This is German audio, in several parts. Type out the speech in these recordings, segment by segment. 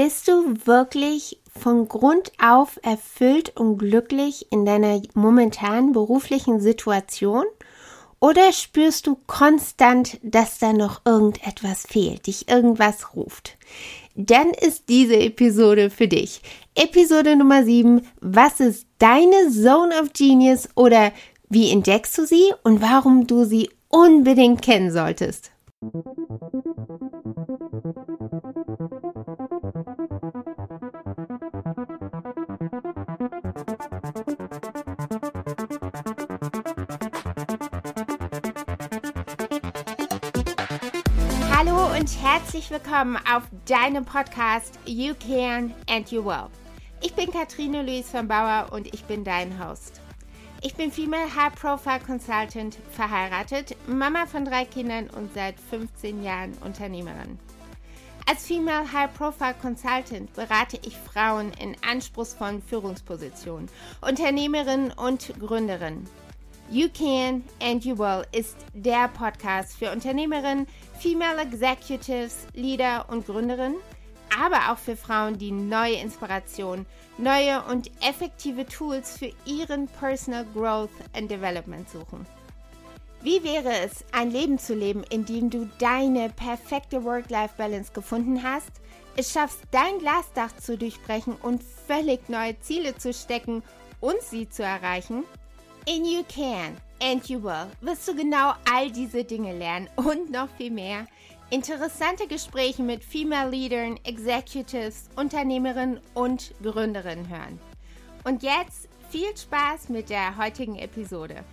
Bist du wirklich von Grund auf erfüllt und glücklich in deiner momentanen beruflichen Situation? Oder spürst du konstant, dass da noch irgendetwas fehlt, dich irgendwas ruft? Dann ist diese Episode für dich. Episode Nummer 7. Was ist deine Zone of Genius oder wie entdeckst du sie und warum du sie unbedingt kennen solltest? Herzlich willkommen auf deinem Podcast You Can and You Will. Ich bin Katrine Luis von Bauer und ich bin dein Host. Ich bin Female High Profile Consultant, verheiratet, Mama von drei Kindern und seit 15 Jahren Unternehmerin. Als Female High Profile Consultant berate ich Frauen in anspruchsvollen Führungspositionen, Unternehmerinnen und Gründerinnen. You Can and You Will ist der Podcast für Unternehmerinnen, Female Executives, Leader und Gründerinnen, aber auch für Frauen, die neue Inspiration, neue und effektive Tools für ihren Personal Growth and Development suchen. Wie wäre es, ein Leben zu leben, in dem du deine perfekte Work-Life-Balance gefunden hast, es schaffst, dein Glasdach zu durchbrechen und völlig neue Ziele zu stecken und sie zu erreichen? In You Can and You Will wirst du genau all diese Dinge lernen und noch viel mehr. Interessante Gespräche mit Female Leadern, Executives, Unternehmerinnen und Gründerinnen hören. Und jetzt viel Spaß mit der heutigen Episode.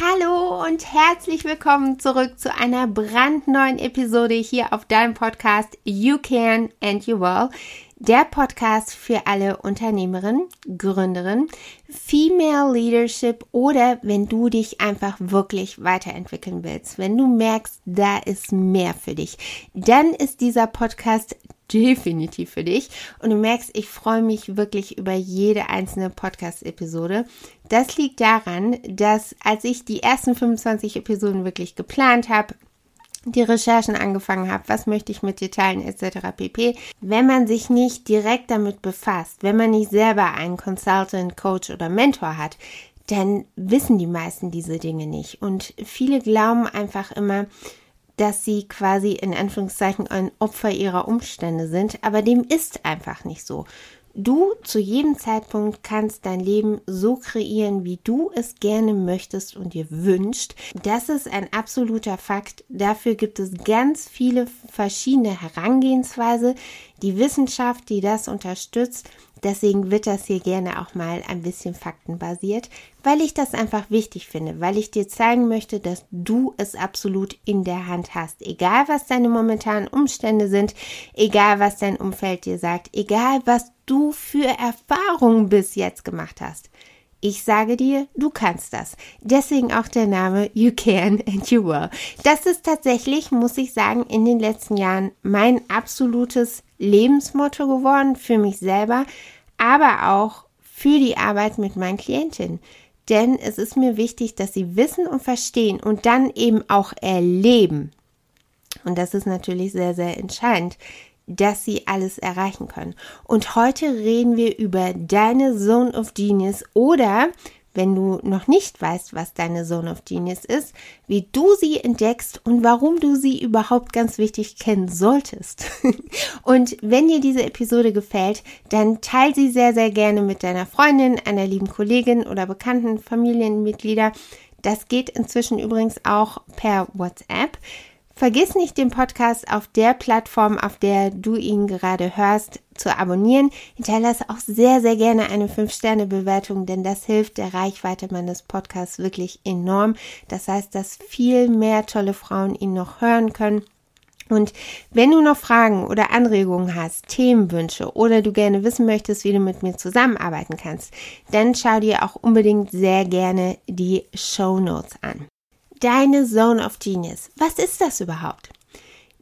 Hallo und herzlich willkommen zurück zu einer brandneuen Episode hier auf deinem Podcast You Can and You Will. Der Podcast für alle Unternehmerinnen, Gründerinnen, Female Leadership oder wenn du dich einfach wirklich weiterentwickeln willst, wenn du merkst, da ist mehr für dich, dann ist dieser Podcast definitiv für dich. Und du merkst, ich freue mich wirklich über jede einzelne Podcast-Episode. Das liegt daran, dass als ich die ersten 25 Episoden wirklich geplant habe, die Recherchen angefangen habe, was möchte ich mit dir teilen, etc. pp. Wenn man sich nicht direkt damit befasst, wenn man nicht selber einen Consultant, Coach oder Mentor hat, dann wissen die meisten diese Dinge nicht. Und viele glauben einfach immer, dass sie quasi in Anführungszeichen ein Opfer ihrer Umstände sind, aber dem ist einfach nicht so. Du zu jedem Zeitpunkt kannst dein Leben so kreieren, wie du es gerne möchtest und dir wünscht. Das ist ein absoluter Fakt. Dafür gibt es ganz viele verschiedene Herangehensweise. Die Wissenschaft, die das unterstützt, Deswegen wird das hier gerne auch mal ein bisschen faktenbasiert, weil ich das einfach wichtig finde, weil ich dir zeigen möchte, dass du es absolut in der Hand hast. Egal was deine momentanen Umstände sind, egal was dein Umfeld dir sagt, egal was du für Erfahrungen bis jetzt gemacht hast. Ich sage dir, du kannst das. Deswegen auch der Name You Can and You Will. Das ist tatsächlich, muss ich sagen, in den letzten Jahren mein absolutes Lebensmotto geworden für mich selber, aber auch für die Arbeit mit meinen Klientinnen. Denn es ist mir wichtig, dass sie wissen und verstehen und dann eben auch erleben. Und das ist natürlich sehr, sehr entscheidend, dass sie alles erreichen können. Und heute reden wir über deine Zone of Genius oder wenn du noch nicht weißt, was deine Zone of Genius ist, wie du sie entdeckst und warum du sie überhaupt ganz wichtig kennen solltest. und wenn dir diese Episode gefällt, dann teile sie sehr, sehr gerne mit deiner Freundin, einer lieben Kollegin oder bekannten Familienmitglieder. Das geht inzwischen übrigens auch per WhatsApp. Vergiss nicht, den Podcast auf der Plattform, auf der du ihn gerade hörst, zu abonnieren. Hinterlasse auch sehr, sehr gerne eine 5-Sterne-Bewertung, denn das hilft der Reichweite meines Podcasts wirklich enorm. Das heißt, dass viel mehr tolle Frauen ihn noch hören können. Und wenn du noch Fragen oder Anregungen hast, Themenwünsche oder du gerne wissen möchtest, wie du mit mir zusammenarbeiten kannst, dann schau dir auch unbedingt sehr gerne die Show Notes an deine Zone of Genius. Was ist das überhaupt?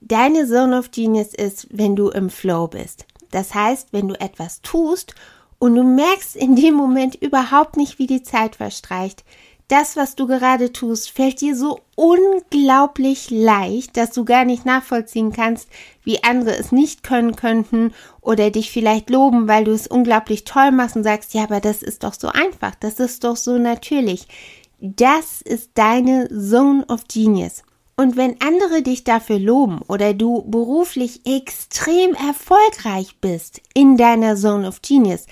Deine Zone of Genius ist, wenn du im Flow bist. Das heißt, wenn du etwas tust und du merkst in dem Moment überhaupt nicht, wie die Zeit verstreicht, das, was du gerade tust, fällt dir so unglaublich leicht, dass du gar nicht nachvollziehen kannst, wie andere es nicht können könnten oder dich vielleicht loben, weil du es unglaublich toll machst und sagst, ja, aber das ist doch so einfach, das ist doch so natürlich. Das ist deine Zone of Genius. Und wenn andere dich dafür loben oder du beruflich extrem erfolgreich bist in deiner Zone of Genius,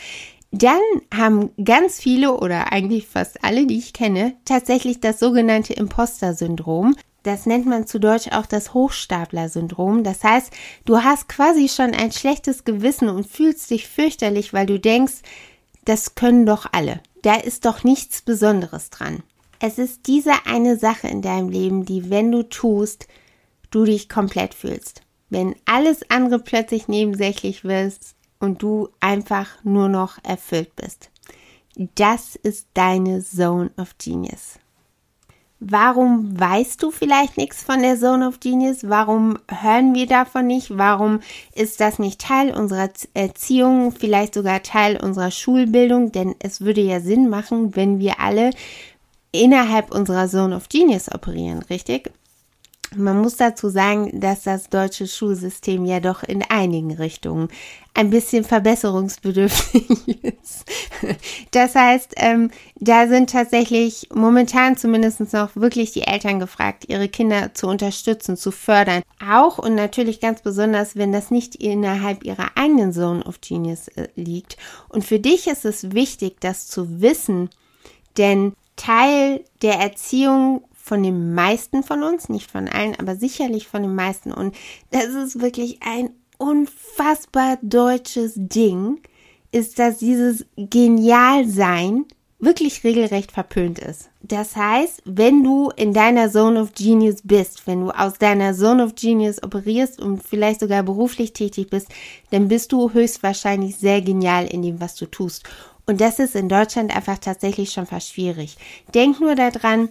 dann haben ganz viele oder eigentlich fast alle, die ich kenne, tatsächlich das sogenannte Imposter-Syndrom. Das nennt man zu Deutsch auch das Hochstapler-Syndrom. Das heißt, du hast quasi schon ein schlechtes Gewissen und fühlst dich fürchterlich, weil du denkst, das können doch alle. Da ist doch nichts Besonderes dran. Es ist diese eine Sache in deinem Leben, die, wenn du tust, du dich komplett fühlst. Wenn alles andere plötzlich nebensächlich wirst, und du einfach nur noch erfüllt bist. Das ist deine Zone of Genius. Warum weißt du vielleicht nichts von der Zone of Genius? Warum hören wir davon nicht? Warum ist das nicht Teil unserer Erziehung, vielleicht sogar Teil unserer Schulbildung? Denn es würde ja Sinn machen, wenn wir alle innerhalb unserer Zone of Genius operieren, richtig? Man muss dazu sagen, dass das deutsche Schulsystem ja doch in einigen Richtungen ein bisschen verbesserungsbedürftig ist. Das heißt, ähm, da sind tatsächlich momentan zumindest noch wirklich die Eltern gefragt, ihre Kinder zu unterstützen, zu fördern. Auch und natürlich ganz besonders, wenn das nicht innerhalb ihrer eigenen Zone of Genius äh, liegt. Und für dich ist es wichtig, das zu wissen, denn Teil der Erziehung von den meisten von uns, nicht von allen, aber sicherlich von den meisten. Und das ist wirklich ein unfassbar deutsches Ding, ist, dass dieses Genialsein wirklich regelrecht verpönt ist. Das heißt, wenn du in deiner Zone of Genius bist, wenn du aus deiner Zone of Genius operierst und vielleicht sogar beruflich tätig bist, dann bist du höchstwahrscheinlich sehr genial in dem, was du tust. Und das ist in Deutschland einfach tatsächlich schon fast schwierig. Denk nur daran,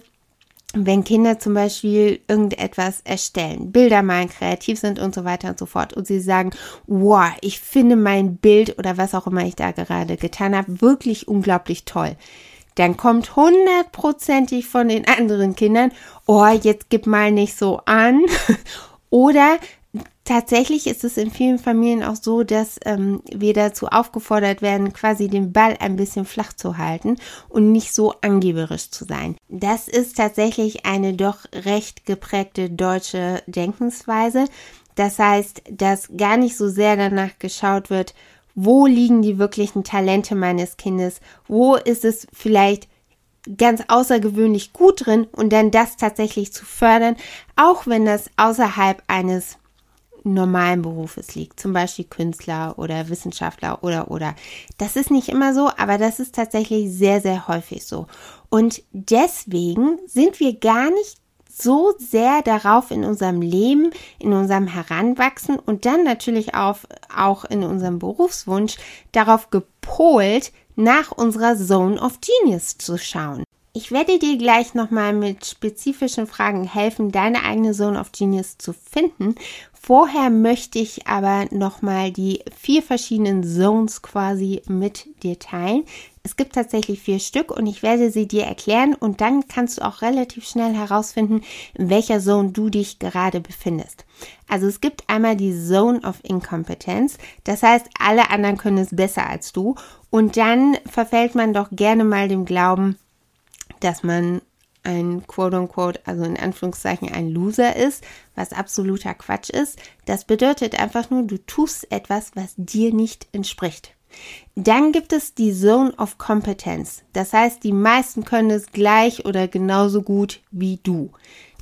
wenn Kinder zum Beispiel irgendetwas erstellen, Bilder malen, kreativ sind und so weiter und so fort und sie sagen, wow, ich finde mein Bild oder was auch immer ich da gerade getan habe, wirklich unglaublich toll. Dann kommt hundertprozentig von den anderen Kindern, oh, jetzt gib mal nicht so an. Oder Tatsächlich ist es in vielen Familien auch so, dass ähm, wir dazu aufgefordert werden, quasi den Ball ein bisschen flach zu halten und nicht so angeberisch zu sein. Das ist tatsächlich eine doch recht geprägte deutsche Denkensweise. Das heißt, dass gar nicht so sehr danach geschaut wird, wo liegen die wirklichen Talente meines Kindes, wo ist es vielleicht ganz außergewöhnlich gut drin und dann das tatsächlich zu fördern, auch wenn das außerhalb eines normalen Berufes liegt, zum Beispiel Künstler oder Wissenschaftler oder oder. Das ist nicht immer so, aber das ist tatsächlich sehr, sehr häufig so. Und deswegen sind wir gar nicht so sehr darauf in unserem Leben, in unserem Heranwachsen und dann natürlich auf, auch in unserem Berufswunsch darauf gepolt, nach unserer Zone of Genius zu schauen. Ich werde dir gleich nochmal mit spezifischen Fragen helfen, deine eigene Zone of Genius zu finden. Vorher möchte ich aber nochmal die vier verschiedenen Zones quasi mit dir teilen. Es gibt tatsächlich vier Stück und ich werde sie dir erklären und dann kannst du auch relativ schnell herausfinden, in welcher Zone du dich gerade befindest. Also es gibt einmal die Zone of Incompetence, das heißt, alle anderen können es besser als du und dann verfällt man doch gerne mal dem Glauben, dass man ein quote-unquote, also in Anführungszeichen ein Loser ist, was absoluter Quatsch ist. Das bedeutet einfach nur, du tust etwas, was dir nicht entspricht. Dann gibt es die Zone of Competence. Das heißt, die meisten können es gleich oder genauso gut wie du.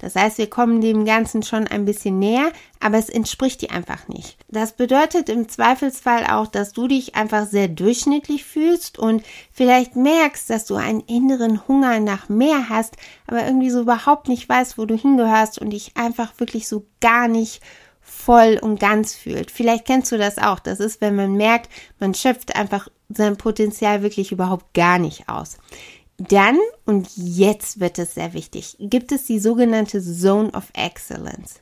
Das heißt, wir kommen dem Ganzen schon ein bisschen näher, aber es entspricht dir einfach nicht. Das bedeutet im Zweifelsfall auch, dass du dich einfach sehr durchschnittlich fühlst und vielleicht merkst, dass du einen inneren Hunger nach mehr hast, aber irgendwie so überhaupt nicht weißt, wo du hingehörst und dich einfach wirklich so gar nicht voll und ganz fühlt. Vielleicht kennst du das auch. Das ist, wenn man merkt, man schöpft einfach sein Potenzial wirklich überhaupt gar nicht aus. Dann, und jetzt wird es sehr wichtig, gibt es die sogenannte Zone of Excellence.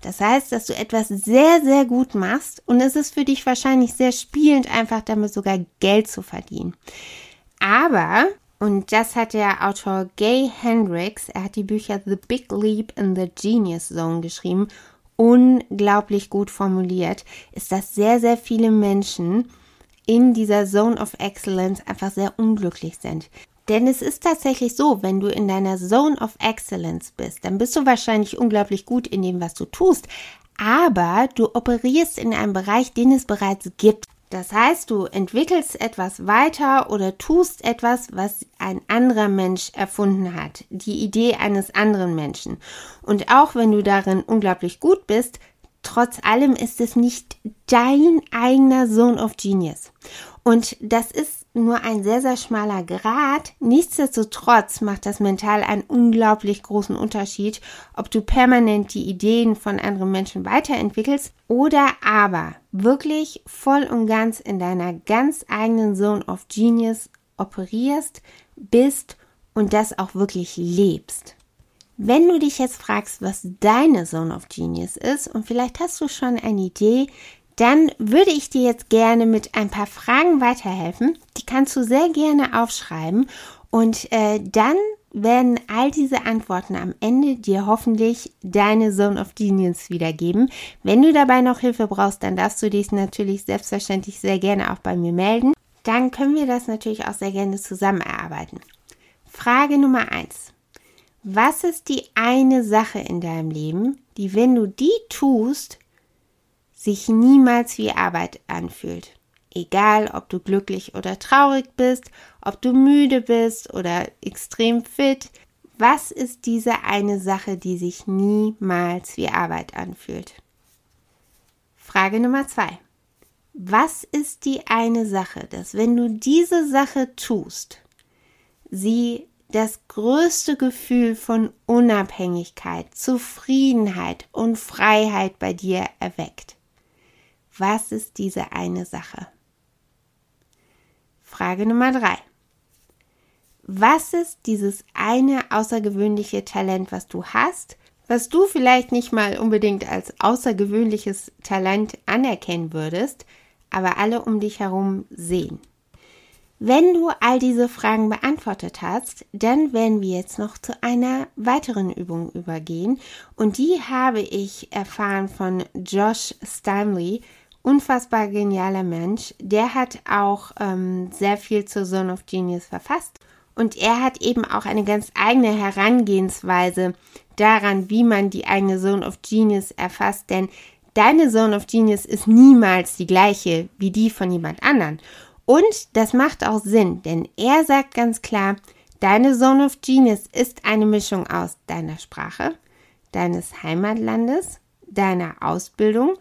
Das heißt, dass du etwas sehr, sehr gut machst und es ist für dich wahrscheinlich sehr spielend, einfach damit sogar Geld zu verdienen. Aber Und das hat der Autor Gay Hendricks, er hat die Bücher The Big Leap in the Genius Zone geschrieben, unglaublich gut formuliert, ist, dass sehr, sehr viele Menschen in dieser Zone of Excellence einfach sehr unglücklich sind. Denn es ist tatsächlich so, wenn du in deiner Zone of Excellence bist, dann bist du wahrscheinlich unglaublich gut in dem, was du tust, aber du operierst in einem Bereich, den es bereits gibt. Das heißt, du entwickelst etwas weiter oder tust etwas, was ein anderer Mensch erfunden hat, die Idee eines anderen Menschen. Und auch wenn du darin unglaublich gut bist, trotz allem ist es nicht dein eigener Zone of Genius. Und das ist nur ein sehr, sehr schmaler Grad. Nichtsdestotrotz macht das mental einen unglaublich großen Unterschied, ob du permanent die Ideen von anderen Menschen weiterentwickelst oder aber wirklich voll und ganz in deiner ganz eigenen Zone of Genius operierst, bist und das auch wirklich lebst. Wenn du dich jetzt fragst, was deine Zone of Genius ist, und vielleicht hast du schon eine Idee, dann würde ich dir jetzt gerne mit ein paar Fragen weiterhelfen. Die kannst du sehr gerne aufschreiben und äh, dann werden all diese Antworten am Ende dir hoffentlich deine Zone of Genius wiedergeben. Wenn du dabei noch Hilfe brauchst, dann darfst du dich natürlich selbstverständlich sehr gerne auch bei mir melden. Dann können wir das natürlich auch sehr gerne zusammen erarbeiten. Frage Nummer eins: Was ist die eine Sache in deinem Leben, die, wenn du die tust, sich niemals wie Arbeit anfühlt. Egal, ob du glücklich oder traurig bist, ob du müde bist oder extrem fit, was ist diese eine Sache, die sich niemals wie Arbeit anfühlt? Frage Nummer zwei. Was ist die eine Sache, dass wenn du diese Sache tust, sie das größte Gefühl von Unabhängigkeit, Zufriedenheit und Freiheit bei dir erweckt? Was ist diese eine Sache? Frage Nummer drei. Was ist dieses eine außergewöhnliche Talent, was du hast, was du vielleicht nicht mal unbedingt als außergewöhnliches Talent anerkennen würdest, aber alle um dich herum sehen? Wenn du all diese Fragen beantwortet hast, dann werden wir jetzt noch zu einer weiteren Übung übergehen und die habe ich erfahren von Josh Stanley unfassbar genialer Mensch. Der hat auch ähm, sehr viel zur Zone of Genius verfasst. Und er hat eben auch eine ganz eigene Herangehensweise daran, wie man die eigene Zone of Genius erfasst. Denn deine Zone of Genius ist niemals die gleiche wie die von jemand anderen. Und das macht auch Sinn, denn er sagt ganz klar, deine Zone of Genius ist eine Mischung aus deiner Sprache, deines Heimatlandes, deiner Ausbildung,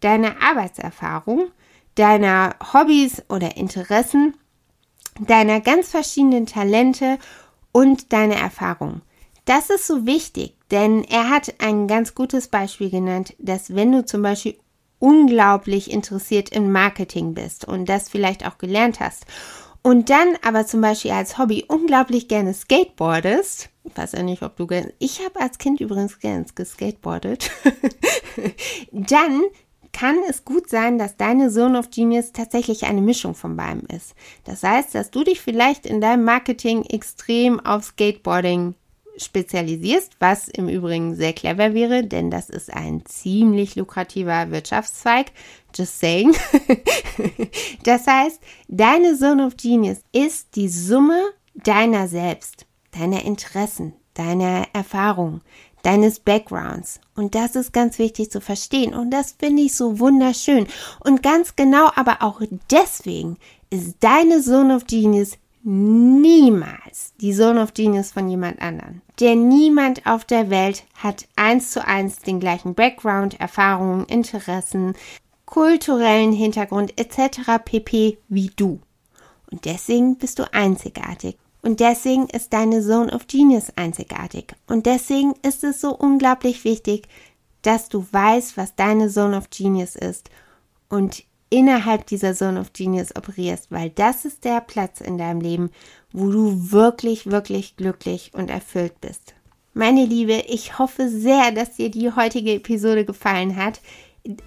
deiner Arbeitserfahrung, deiner Hobbys oder Interessen, deiner ganz verschiedenen Talente und deiner Erfahrung. Das ist so wichtig, denn er hat ein ganz gutes Beispiel genannt, dass wenn du zum Beispiel unglaublich interessiert im Marketing bist und das vielleicht auch gelernt hast und dann aber zum Beispiel als Hobby unglaublich gerne skateboardest, ich weiß ja nicht, ob du gerne, ich habe als Kind übrigens gerne geskateboardet, dann kann es gut sein, dass deine Zone of Genius tatsächlich eine Mischung von beidem ist. Das heißt, dass du dich vielleicht in deinem Marketing extrem auf Skateboarding spezialisierst, was im Übrigen sehr clever wäre, denn das ist ein ziemlich lukrativer Wirtschaftszweig. Just saying. das heißt, deine Zone of Genius ist die Summe deiner selbst, deiner Interessen, deiner Erfahrungen, deines Backgrounds. Und das ist ganz wichtig zu verstehen. Und das finde ich so wunderschön. Und ganz genau, aber auch deswegen ist deine Zone of Genius niemals die Zone of Genius von jemand anderen. Denn niemand auf der Welt hat eins zu eins den gleichen Background, Erfahrungen, Interessen, kulturellen Hintergrund etc. pp. wie du. Und deswegen bist du einzigartig. Und deswegen ist deine Zone of Genius einzigartig. Und deswegen ist es so unglaublich wichtig, dass du weißt, was deine Zone of Genius ist und innerhalb dieser Zone of Genius operierst, weil das ist der Platz in deinem Leben, wo du wirklich, wirklich glücklich und erfüllt bist. Meine Liebe, ich hoffe sehr, dass dir die heutige Episode gefallen hat.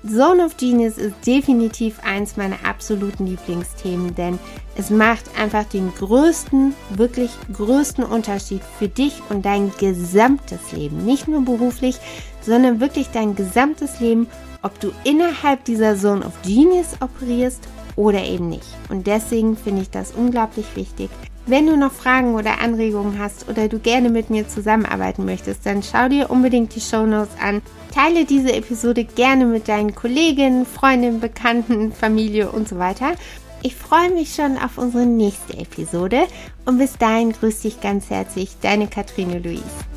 Zone of Genius ist definitiv eins meiner absoluten Lieblingsthemen, denn es macht einfach den größten, wirklich größten Unterschied für dich und dein gesamtes Leben. Nicht nur beruflich, sondern wirklich dein gesamtes Leben, ob du innerhalb dieser Zone of Genius operierst oder eben nicht. Und deswegen finde ich das unglaublich wichtig. Wenn du noch Fragen oder Anregungen hast oder du gerne mit mir zusammenarbeiten möchtest, dann schau dir unbedingt die Show Notes an. Teile diese Episode gerne mit deinen Kolleginnen, Freundinnen, Bekannten, Familie und so weiter. Ich freue mich schon auf unsere nächste Episode und bis dahin grüß dich ganz herzlich, deine Katrine Luise.